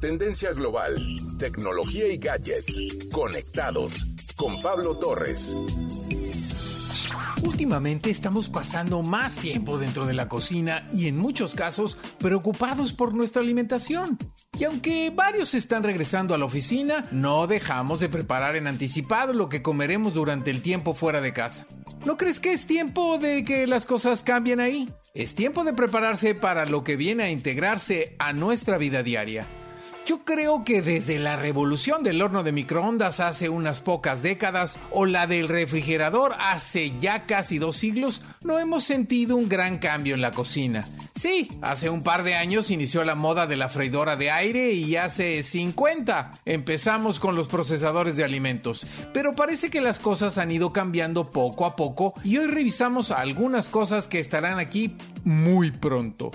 Tendencia global, tecnología y gadgets. Conectados con Pablo Torres. Últimamente estamos pasando más tiempo dentro de la cocina y en muchos casos preocupados por nuestra alimentación. Y aunque varios están regresando a la oficina, no dejamos de preparar en anticipado lo que comeremos durante el tiempo fuera de casa. ¿No crees que es tiempo de que las cosas cambien ahí? Es tiempo de prepararse para lo que viene a integrarse a nuestra vida diaria. Yo creo que desde la revolución del horno de microondas hace unas pocas décadas o la del refrigerador hace ya casi dos siglos, no hemos sentido un gran cambio en la cocina. Sí, hace un par de años inició la moda de la freidora de aire y hace 50 empezamos con los procesadores de alimentos. Pero parece que las cosas han ido cambiando poco a poco y hoy revisamos algunas cosas que estarán aquí muy pronto.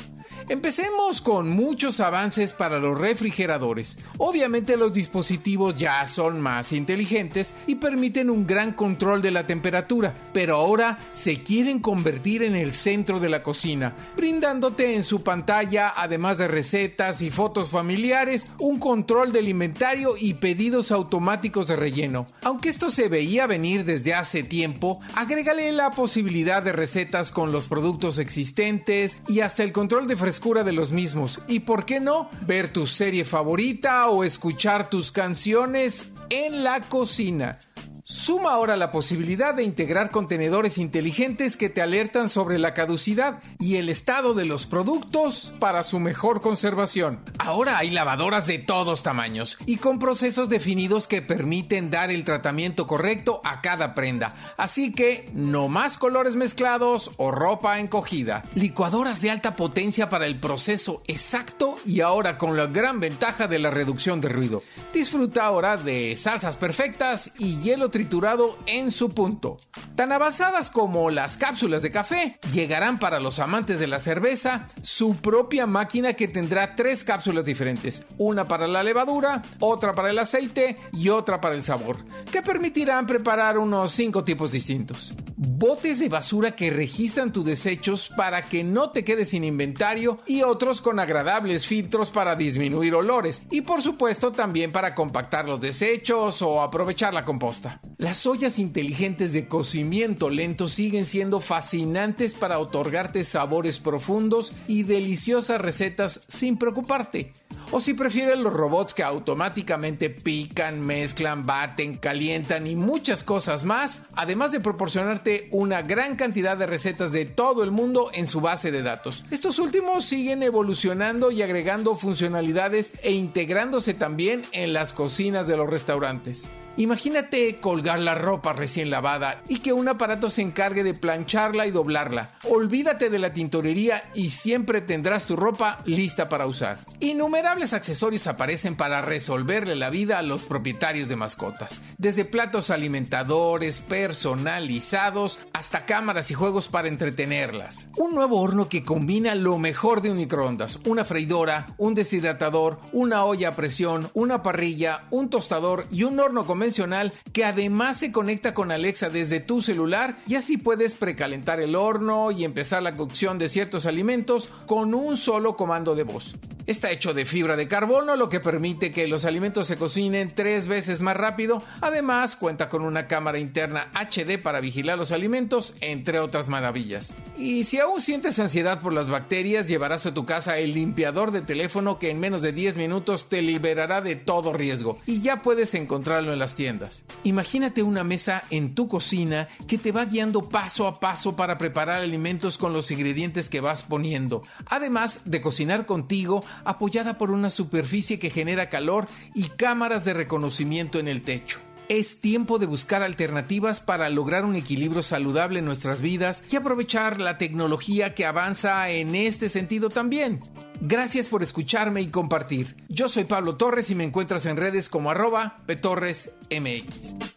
Empecemos con muchos avances para los refrigeradores. Obviamente los dispositivos ya son más inteligentes y permiten un gran control de la temperatura, pero ahora se quieren convertir en el centro de la cocina, brindándote en su pantalla, además de recetas y fotos familiares, un control del inventario y pedidos automáticos de relleno. Aunque esto se veía venir desde hace tiempo, agrégale la posibilidad de recetas con los productos existentes y hasta el control de frescura de los mismos. Y por qué no, ver tu serie favorita o escuchar tus canciones en la cocina. Suma ahora la posibilidad de integrar contenedores inteligentes que te alertan sobre la caducidad y el estado de los productos para su mejor conservación. Ahora hay lavadoras de todos tamaños y con procesos definidos que permiten dar el tratamiento correcto a cada prenda. Así que no más colores mezclados o ropa encogida. Licuadoras de alta potencia para el proceso exacto y ahora con la gran ventaja de la reducción de ruido. Disfruta ahora de salsas perfectas y hielo triturado en su punto. Tan avanzadas como las cápsulas de café, llegarán para los amantes de la cerveza su propia máquina que tendrá tres cápsulas diferentes, una para la levadura, otra para el aceite y otra para el sabor, que permitirán preparar unos cinco tipos distintos. Botes de basura que registran tus desechos para que no te quedes sin inventario y otros con agradables filtros para disminuir olores y por supuesto también para compactar los desechos o aprovechar la composta. Las ollas inteligentes de cocimiento lento siguen siendo fascinantes para otorgarte sabores profundos y deliciosas recetas sin preocuparte. O si prefieres los robots que automáticamente pican, mezclan, baten, calientan y muchas cosas más, además de proporcionarte una gran cantidad de recetas de todo el mundo en su base de datos. Estos últimos siguen evolucionando y agregando funcionalidades e integrándose también en las cocinas de los restaurantes. Imagínate colgar la ropa recién lavada y que un aparato se encargue de plancharla y doblarla. Olvídate de la tintorería y siempre tendrás tu ropa lista para usar. Innumerables accesorios aparecen para resolverle la vida a los propietarios de mascotas, desde platos alimentadores personalizados hasta cámaras y juegos para entretenerlas. Un nuevo horno que combina lo mejor de un microondas, una freidora, un deshidratador, una olla a presión, una parrilla, un tostador y un horno convencional que además se conecta con Alexa desde tu celular y así puedes precalentar el horno y empezar la cocción de ciertos alimentos con un solo comando de voz. Está hecho de fibra de carbono, lo que permite que los alimentos se cocinen tres veces más rápido. Además, cuenta con una cámara interna HD para vigilar los alimentos, entre otras maravillas. Y si aún sientes ansiedad por las bacterias, llevarás a tu casa el limpiador de teléfono que en menos de 10 minutos te liberará de todo riesgo. Y ya puedes encontrarlo en las tiendas. Imagínate una mesa en tu cocina que te va guiando paso a paso para preparar alimentos con los ingredientes que vas poniendo. Además de cocinar contigo, apoyada por una superficie que genera calor y cámaras de reconocimiento en el techo. Es tiempo de buscar alternativas para lograr un equilibrio saludable en nuestras vidas y aprovechar la tecnología que avanza en este sentido también. Gracias por escucharme y compartir. Yo soy Pablo Torres y me encuentras en redes como arroba petorresmx.